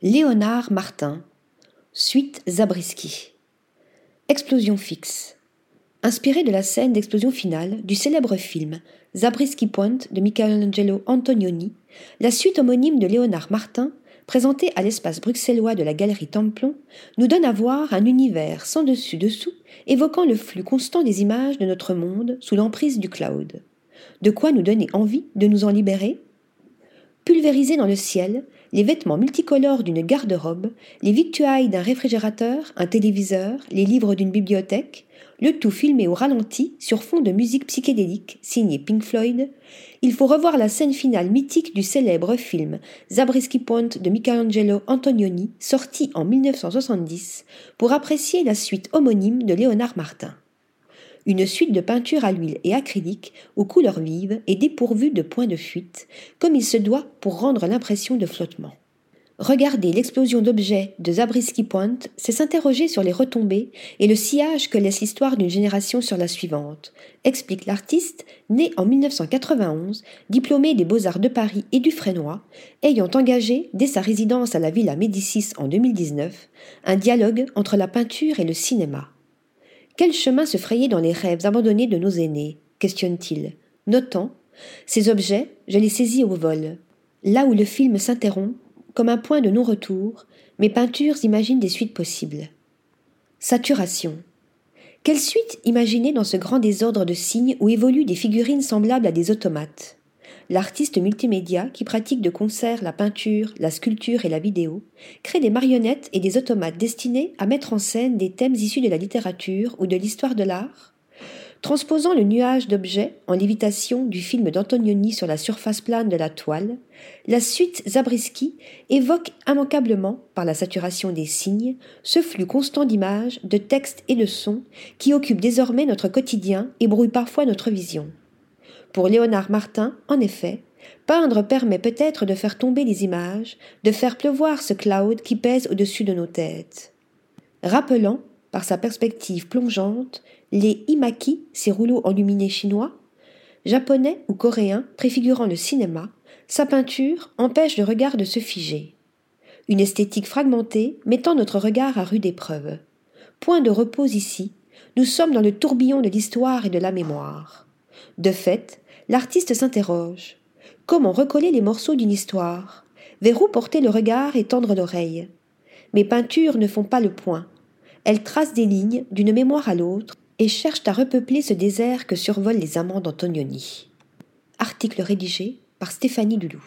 Léonard Martin. Suite Zabriskie. Explosion fixe. Inspiré de la scène d'explosion finale du célèbre film Zabriskie Point de Michelangelo Antonioni, la suite homonyme de Léonard Martin, présentée à l'espace bruxellois de la galerie Templon, nous donne à voir un univers sans dessus-dessous, évoquant le flux constant des images de notre monde sous l'emprise du cloud. De quoi nous donner envie de nous en libérer? Pulvérisés dans le ciel, les vêtements multicolores d'une garde-robe, les victuailles d'un réfrigérateur, un téléviseur, les livres d'une bibliothèque, le tout filmé au ralenti sur fond de musique psychédélique signée Pink Floyd, il faut revoir la scène finale mythique du célèbre film Zabriskie Point de Michelangelo Antonioni, sorti en 1970, pour apprécier la suite homonyme de Léonard Martin une suite de peintures à l'huile et acrylique aux couleurs vives et dépourvues de points de fuite, comme il se doit pour rendre l'impression de flottement. Regarder l'explosion d'objets de Zabriskie Point, c'est s'interroger sur les retombées et le sillage que laisse l'histoire d'une génération sur la suivante, explique l'artiste, né en 1991, diplômé des Beaux-Arts de Paris et du Frénois, ayant engagé, dès sa résidence à la Villa Médicis en 2019, un dialogue entre la peinture et le cinéma. Quel chemin se frayer dans les rêves abandonnés de nos aînés? Questionne-t-il, notant Ces objets, je les saisis au vol. Là où le film s'interrompt, comme un point de non-retour, mes peintures imaginent des suites possibles. Saturation. Quelle suite imaginer dans ce grand désordre de signes où évoluent des figurines semblables à des automates? L'artiste multimédia qui pratique de concert la peinture, la sculpture et la vidéo, crée des marionnettes et des automates destinés à mettre en scène des thèmes issus de la littérature ou de l'histoire de l'art. Transposant le nuage d'objets en lévitation du film d'Antonioni sur la surface plane de la toile, la suite Zabriskie évoque immanquablement, par la saturation des signes, ce flux constant d'images, de textes et de sons qui occupe désormais notre quotidien et brouille parfois notre vision. Pour Léonard Martin, en effet, peindre permet peut-être de faire tomber les images, de faire pleuvoir ce cloud qui pèse au-dessus de nos têtes. Rappelant, par sa perspective plongeante, les imaki, ces rouleaux enluminés chinois, japonais ou coréens préfigurant le cinéma, sa peinture empêche le regard de se figer. Une esthétique fragmentée mettant notre regard à rude épreuve. Point de repos ici, nous sommes dans le tourbillon de l'histoire et de la mémoire. De fait, l'artiste s'interroge. Comment recoller les morceaux d'une histoire? Vers où porter le regard et tendre l'oreille Mes peintures ne font pas le point. Elles tracent des lignes d'une mémoire à l'autre et cherchent à repeupler ce désert que survolent les amants d'Antonioni. Article rédigé par Stéphanie Dulou.